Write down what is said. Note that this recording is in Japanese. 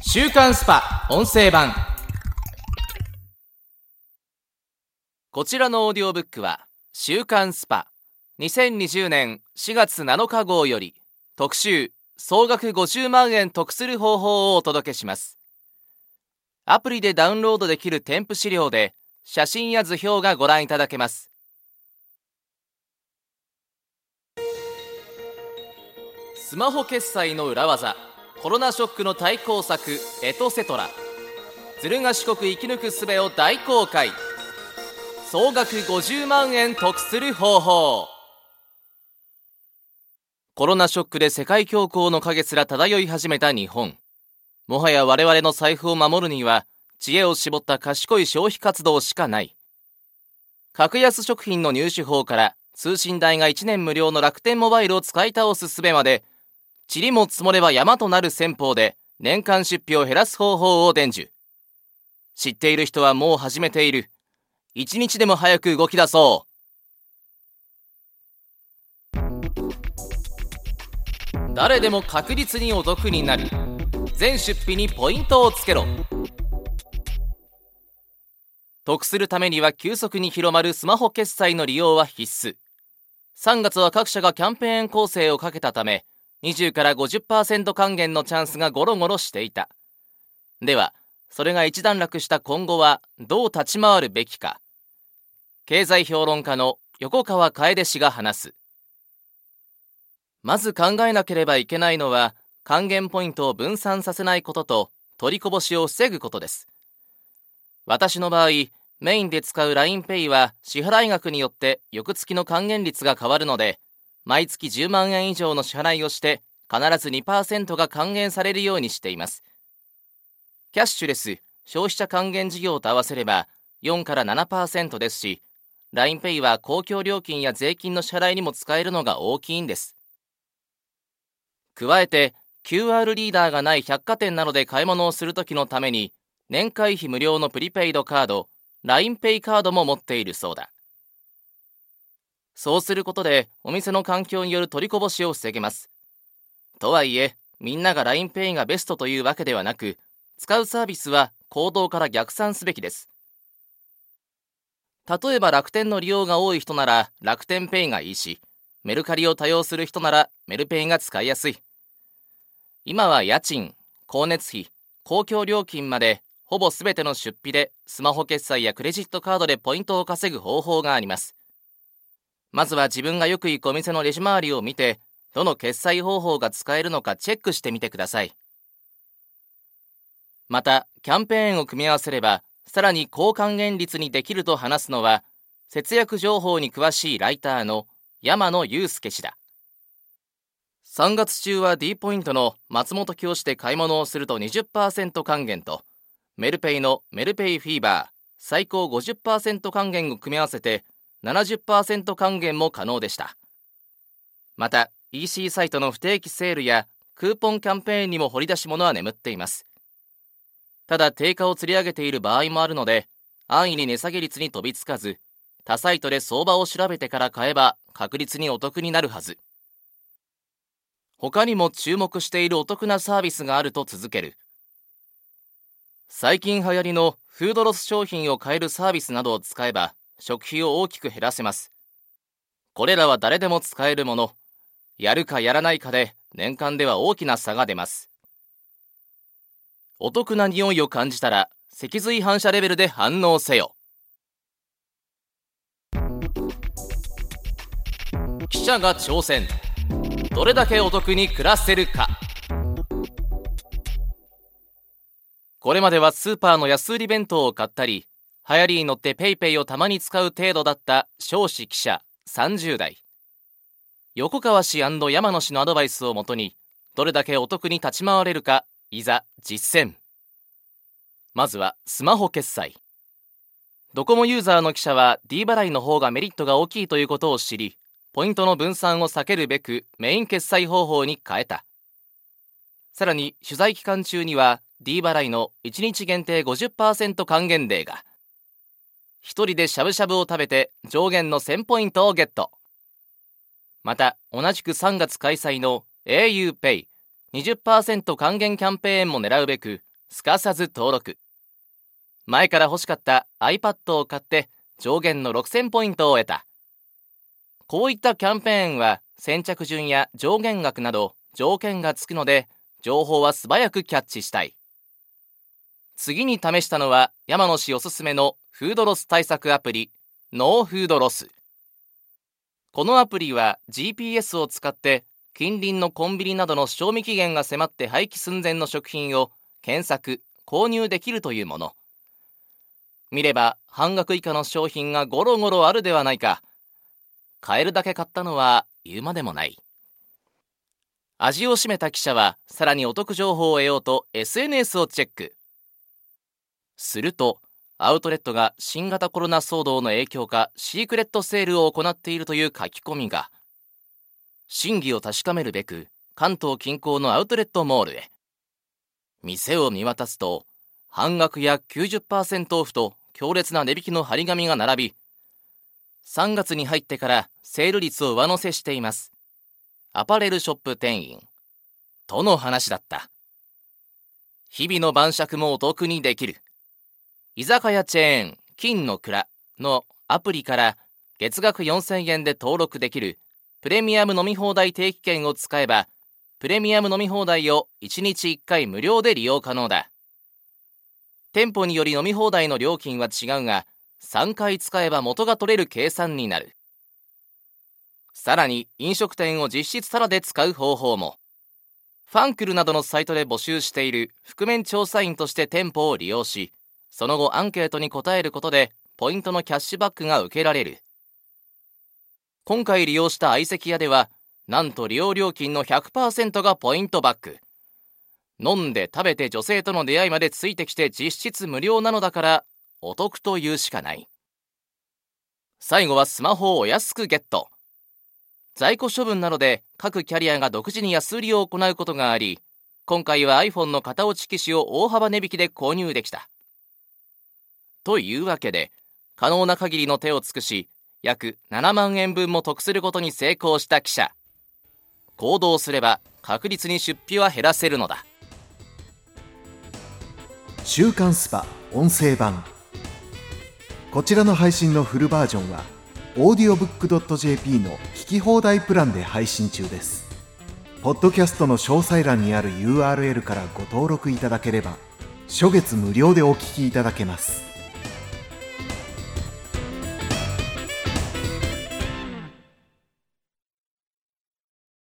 週刊 SPA!音声版。こちらのオーディオブックは週刊 SPA!。2020年4月7日号より特集総額50万円得する方法をお届けします。アプリでダウンロードできる添付資料で写真や図表がご覧いただけます。スマホ決済の裏技。コロナショックの対抗策エトセトラ。ずる賢国生き抜く術を大公開。総額50万円得する方法。コロナショックで世界恐慌の影すら漂い始めた日本。もはや我々の財布を守るには知恵を絞った賢い消費活動しかない。格安食品の入手法から通信代が1年無料の楽天モバイルを使い倒す術まで塵も積もれば山となる戦法で年間出費を減らす方法を伝授。知っている人はもう始めている。一日でも早く動き出そう。誰でも確実にお得になる。全出費にポイントをつけろ。得するためには急速に広まるスマホ決済の利用は必須。3月は各社がキャンペーン構成をかけたため20から50%還元のチャンスがゴロゴロしていた。ではそれが一段落した今後はどう立ち回るべきか。経済評論家の横川楓氏が話す。まず考えなければいけないのは還元ポイントを分散させないことと取りこぼしを防ぐことです。私の場合メインで使う LINEPay は支払額によって翌月の還元率が変わるので毎月10万円以上の支払いをして必ず2%が還元されるようにしています。キャッシュレス消費者還元事業と合わせれば4から7%ですし LINEPay は公共料金や税金の支払いにも使えるのが大きいんです。加えて QR リーダーがない百貨店などで買い物をするときのために年会費無料のプリペイドカード LINEPay カードも持っているそうだ。そうすることでお店の環境による取りこぼしを防げます。とはいえ、みんなが LINEPay がベストというわけではなく、使うサービスは行動から逆算すべきです。例えば楽天の利用が多い人なら楽天ペイがいいし、メルカリを多用する人ならメルペイが使いやすい。今は家賃、光熱費、公共料金までほぼ全ての出費でスマホ決済やクレジットカードでポイントを稼ぐ方法があります。まずは自分がよく行くお店のレジ回りを見て、どの決済方法が使えるのかチェックしてみてください。また、キャンペーンを組み合わせれば、さらに高還元率にできると話すのは、節約情報に詳しいライターの山野祐介氏だ。3月中は D ポイントの松本教師で買い物をすると20%還元と、メルペイのメルペイフィーバー最高50%還元を組み合わせて70%還元も可能でした。また EC サイトの不定期セールやクーポンキャンペーンにも掘り出し物は眠っています。ただ定価を釣り上げている場合もあるので安易に値下げ率に飛びつかず他サイトで相場を調べてから買えば確実にお得になるはず。他にも注目しているお得なサービスがあると続ける。最近流行りのフードロス商品を買えるサービスなどを使えば食費を大きく減らせます。これらは誰でも使えるもの。やるかやらないかで年間では大きな差が出ます。お得な匂いを感じたら脊髄反射レベルで反応せよ。記者が挑戦。どれだけお得に暮らせるか。これまではスーパーの安売り弁当を買ったり、流行りに乗って PayPay をたまに使う程度だった少子記者30代横川氏山野氏のアドバイスをもとにどれだけお得に立ち回れるかいざ実践。まずはスマホ決済。ドコモユーザーの記者は D 払いの方がメリットが大きいということを知りポイントの分散を避けるべくメイン決済方法に変えた。さらに取材期間中には D 払いの1日限定50%還元デーが一人でしゃぶしゃぶを食べて上限の1000ポイントをゲット。また、同じく3月開催の auPay 20%還元キャンペーンも狙うべくすかさず登録。前から欲しかった iPad を買って上限の6000ポイントを得た。こういったキャンペーンは先着順や上限額など条件がつくので情報は素早くキャッチしたい。次に試したのは山野氏おすすめのフードロス対策アプリノーフードロス。このアプリは GPS を使って近隣のコンビニなどの賞味期限が迫って廃棄寸前の食品を検索購入できるというもの。見れば半額以下の商品がゴロゴロあるではないか。買えるだけ買ったのは言うまでもない。味を占めた記者はさらにお得情報を得ようと SNS をチェック。するとアウトレットが新型コロナ騒動の影響かシークレットセールを行っているという書き込みが。真偽を確かめるべく関東近郊のアウトレットモールへ。店を見渡すと半額や90%オフと強烈な値引きの張り紙が並び3月に入ってからセール率を上乗せしています。アパレルショップ店員。との話だった。日々の晩酌もお得にできる。居酒屋チェーン金の蔵のアプリから月額4000円で登録できるプレミアム飲み放題定期券を使えばプレミアム飲み放題を1日1回無料で利用可能だ店舗により飲み放題の料金は違うが3回使えば元が取れる計算になるさらに飲食店を実質タダで使う方法も。ファンクルなどのサイトで募集している覆面調査員として店舗を利用し、その後アンケートに答えることでポイントのキャッシュバックが受けられる。今回利用した相席屋では、なんと利用料金の100%がポイントバック。飲んで食べて女性との出会いまでついてきて実質無料なのだから、お得というしかない。最後はスマホをお安くゲット。在庫処分などで各キャリアが独自に安売りを行うことがあり、今回は iPhone の型落ち機種を大幅値引きで購入できた。というわけで、可能な限りの手を尽くし、約7万円分も得することに成功した記者。行動すれば確実に出費は減らせるのだ。週刊スパ音声版こちらの配信のフルバージョンは audiobook.jp の聞き放題プランで配信中です。ポッドキャストの詳細欄にある URL からご登録いただければ、初月無料でお聞きいただけます。